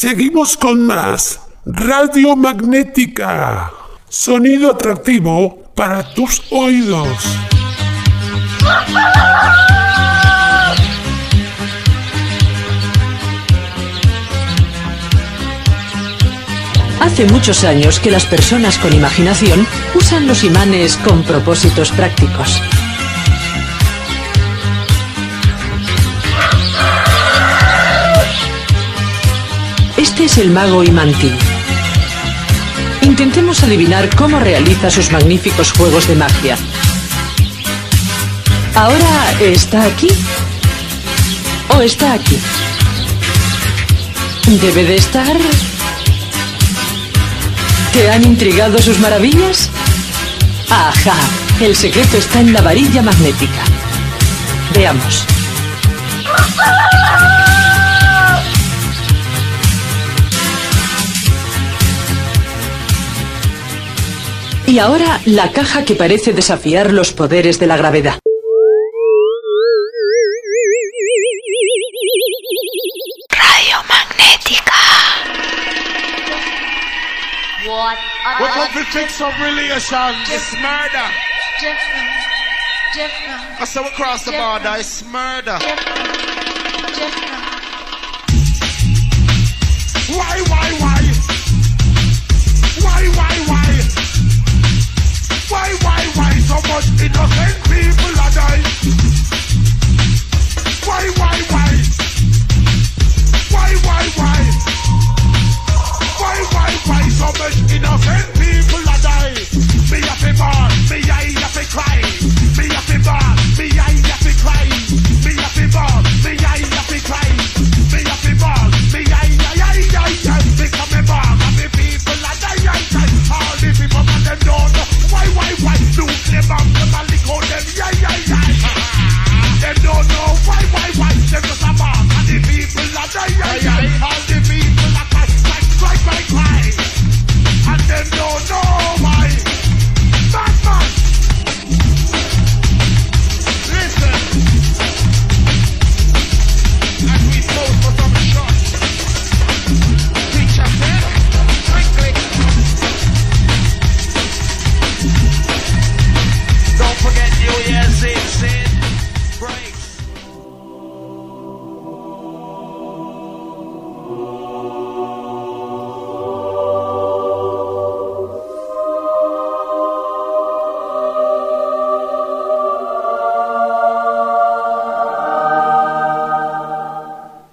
Seguimos con más. Radio Magnética. Sonido atractivo para tus oídos. Hace muchos años que las personas con imaginación usan los imanes con propósitos prácticos. Este es el mago Imantín. Intentemos adivinar cómo realiza sus magníficos juegos de magia. ¿Ahora está aquí? ¿O está aquí? Debe de estar... ¿Te han intrigado sus maravillas? Ajá, el secreto está en la varilla magnética. Veamos. Y ahora la caja que parece desafiar los poderes de la gravedad. Radio Magnética. What? We come to take some relations. It's murder. Different. Different. I say we cross the border. It's murder. Different.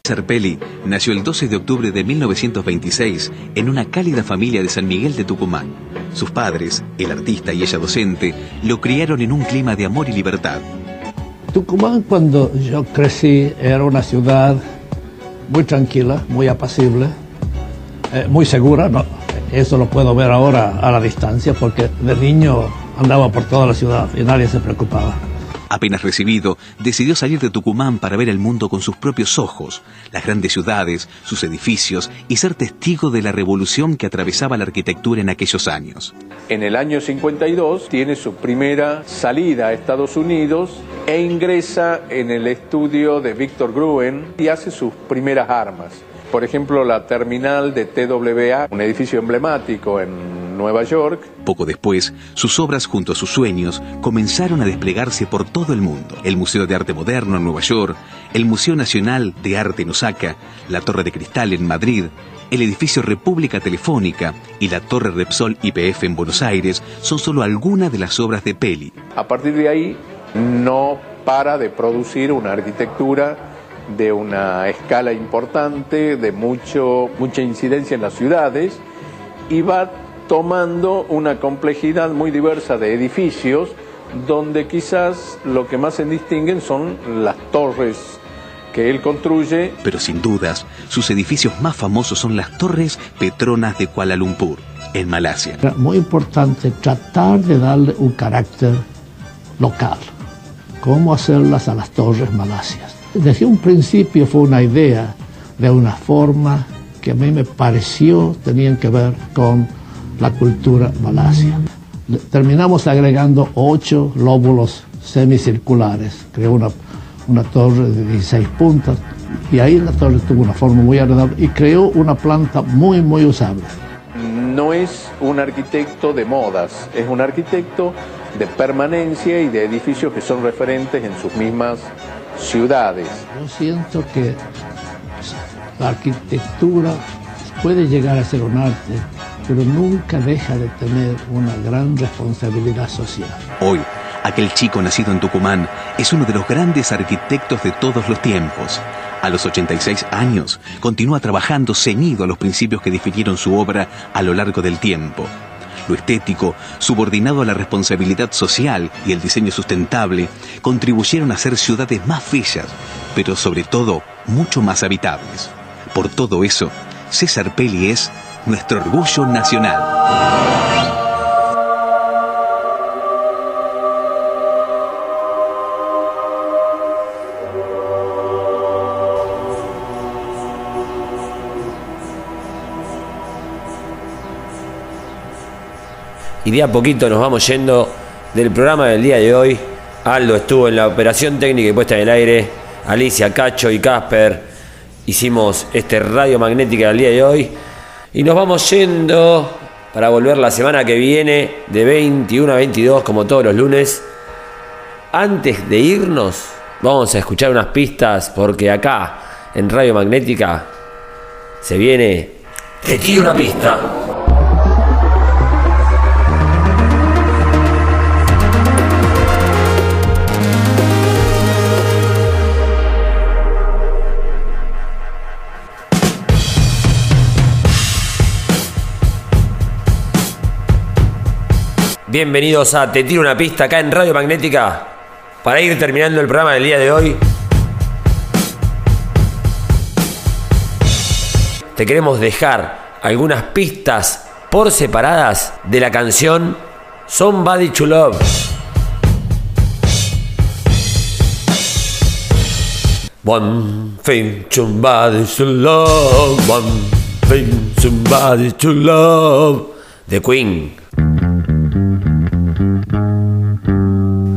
Serpelli nació el 12 de octubre de 1926 en una cálida familia de San Miguel de Tucumán. Sus padres, el artista y ella docente, lo criaron en un clima de amor y libertad. Tucumán cuando yo crecí era una ciudad muy tranquila, muy apacible, eh, muy segura. Eso lo puedo ver ahora a la distancia porque de niño andaba por toda la ciudad y nadie se preocupaba. Apenas recibido, decidió salir de Tucumán para ver el mundo con sus propios ojos, las grandes ciudades, sus edificios y ser testigo de la revolución que atravesaba la arquitectura en aquellos años. En el año 52 tiene su primera salida a Estados Unidos e ingresa en el estudio de Victor Gruen y hace sus primeras armas. Por ejemplo, la terminal de TWA, un edificio emblemático en Nueva York. Poco después, sus obras junto a sus sueños comenzaron a desplegarse por todo el mundo. El Museo de Arte Moderno en Nueva York, el Museo Nacional de Arte en Osaka, la Torre de Cristal en Madrid, el edificio República Telefónica y la Torre Repsol IPF en Buenos Aires son solo algunas de las obras de Peli. A partir de ahí no para de producir una arquitectura de una escala importante, de mucho, mucha incidencia en las ciudades y va tomando una complejidad muy diversa de edificios donde quizás lo que más se distinguen son las torres que él construye. Pero sin dudas, sus edificios más famosos son las Torres Petronas de Kuala Lumpur, en Malasia. Era muy importante tratar de darle un carácter local. ¿Cómo hacerlas a las torres malasias? Desde un principio fue una idea de una forma que a mí me pareció tenían que ver con la cultura malasia. Terminamos agregando ocho lóbulos semicirculares, creó una, una torre de 16 puntas Y ahí la torre tuvo una forma muy agradable y creó una planta muy, muy usable. No es un arquitecto de modas, es un arquitecto de permanencia y de edificios que son referentes en sus mismas ciudades. Yo siento que la arquitectura puede llegar a ser un arte, pero nunca deja de tener una gran responsabilidad social. Hoy, aquel chico nacido en Tucumán es uno de los grandes arquitectos de todos los tiempos. A los 86 años, continúa trabajando ceñido a los principios que definieron su obra a lo largo del tiempo. Lo estético, subordinado a la responsabilidad social y el diseño sustentable, contribuyeron a hacer ciudades más bellas, pero sobre todo mucho más habitables. Por todo eso, César Pelli es nuestro orgullo nacional. Y de a poquito nos vamos yendo del programa del día de hoy. Aldo estuvo en la operación técnica y puesta en el aire. Alicia, Cacho y Casper hicimos este radio magnética del día de hoy. Y nos vamos yendo para volver la semana que viene de 21 a 22 como todos los lunes. Antes de irnos, vamos a escuchar unas pistas porque acá en Radio Magnética se viene... Te tiro una pista. Bienvenidos a Te Tiro una Pista acá en Radio Magnética. Para ir terminando el programa del día de hoy, te queremos dejar algunas pistas por separadas de la canción Somebody to Love. One thing, somebody to love. One thing, somebody to love. The Queen.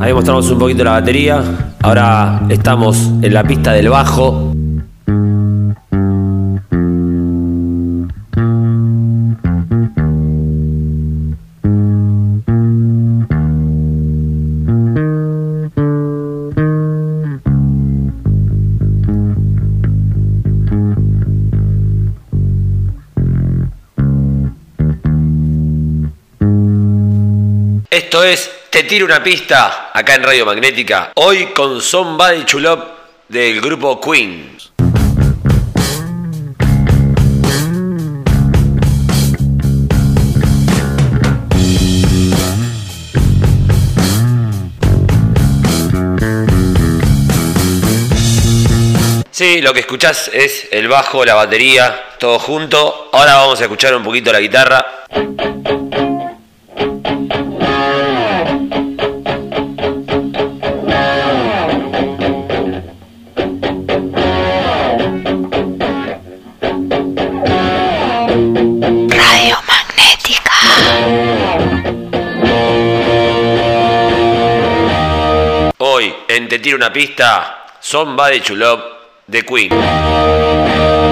Ahí mostramos un poquito la batería. Ahora estamos en la pista del bajo. Esto es Te tiro una pista acá en Radio Magnética. Hoy con Somebody Chulop del grupo Queen. Sí, lo que escuchás es el bajo, la batería, todo junto. Ahora vamos a escuchar un poquito la guitarra. Una pista, Somebody to Love de Queen.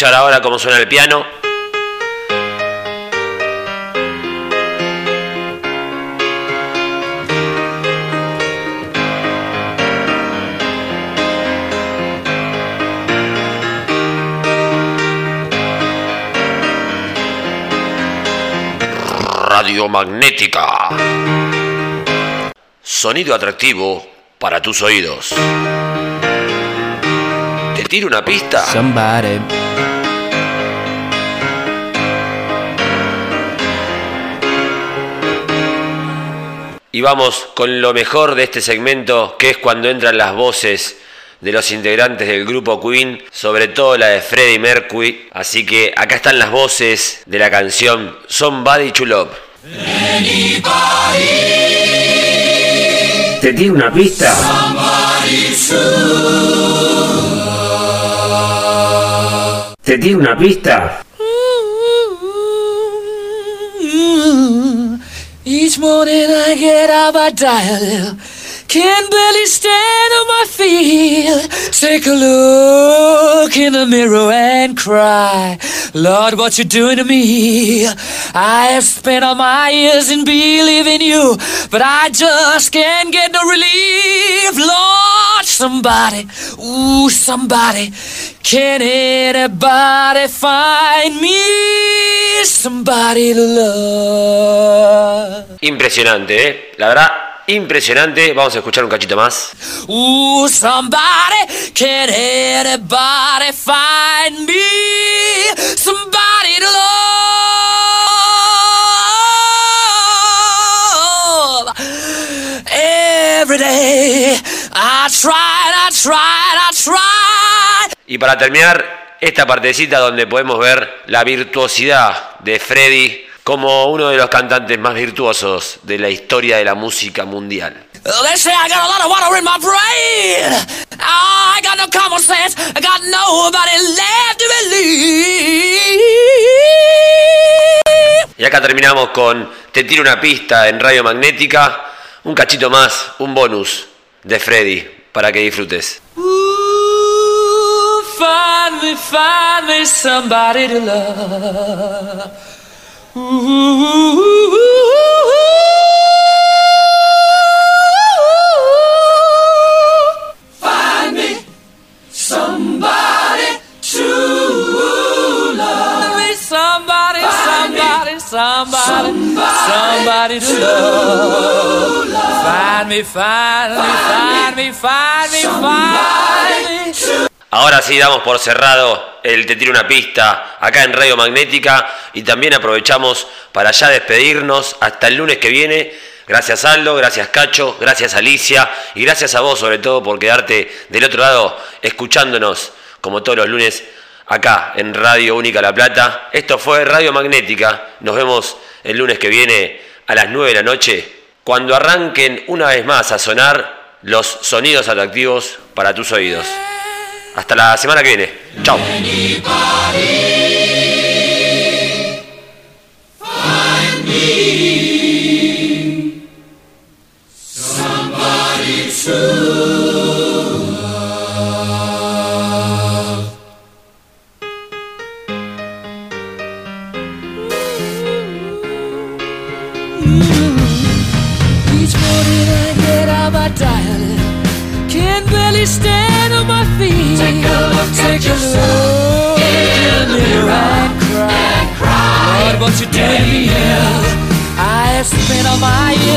Escuchar ahora cómo suena el piano. Radiomagnética. Sonido atractivo para tus oídos. ¿Te tiro una pista? Somebody. Y vamos con lo mejor de este segmento, que es cuando entran las voces de los integrantes del grupo Queen, sobre todo la de Freddie Mercury. Así que acá están las voces de la canción Somebody to Love. ¿Te tiene una pista? ¿Te tiene una pista? Each morning I get up, I die a little. Can barely stand on my feet. Take a look in the mirror and cry. Lord, what you doing to me? I have spent all my years in believing you, but I just can't get no relief. Lord, somebody, ooh, somebody, can anybody find me somebody to love? Impresionante, ¿eh? La verdad, impresionante. Vamos a escuchar un cachito más. Ooh, somebody, can anybody find me somebody to love? Every day I tried, I tried, I tried. Y para terminar, esta partecita donde podemos ver la virtuosidad de Freddy como uno de los cantantes más virtuosos de la historia de la música mundial. They say I got a lot of water in my brain. I got no common sense. I got nobody left to believe. Y acá terminamos con Te tiro una pista en Radio Magnética, un cachito más, un bonus de Freddy para que disfrutes. Ooh, find me, find me somebody to love. Ooh, find me somebody to love. Me somebody, somebody, somebody, somebody to love. Find me, find me, find me, find me, find me. Ahora sí damos por cerrado el Te tiro una pista acá en Radio Magnética y también aprovechamos para ya despedirnos hasta el lunes que viene. Gracias Aldo, gracias Cacho, gracias Alicia y gracias a vos sobre todo por quedarte del otro lado escuchándonos como todos los lunes acá en Radio Única La Plata. Esto fue Radio Magnética. Nos vemos el lunes que viene a las 9 de la noche cuando arranquen una vez más a sonar los sonidos atractivos para tus oídos. Hasta la semana que viene. Chao.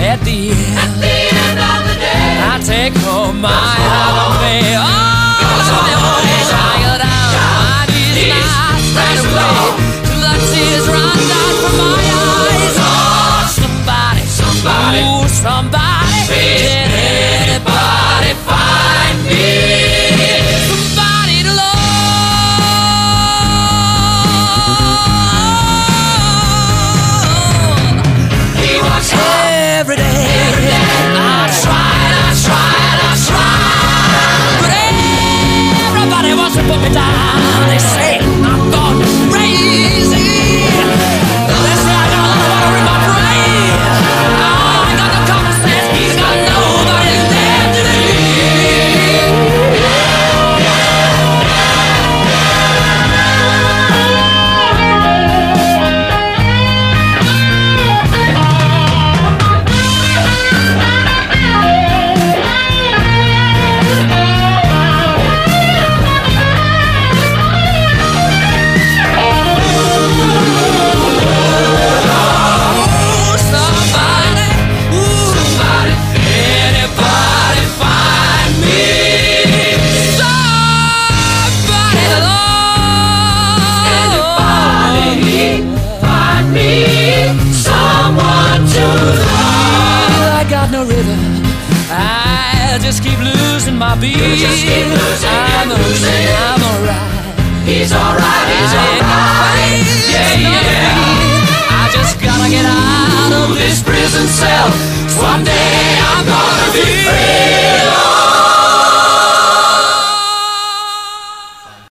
At the end, At the end of the day, I take home my half of me. Oh, my own I go down my knees and I straight away. till the tears run down from my eyes. Oh, somebody, somebody, ooh, somebody, can anybody find me me down. be. Just losing, I losing. Alright. He's alright, he's alright. Yeah, yeah. I just gotta get out of this prison cell. One day I'm gonna be free.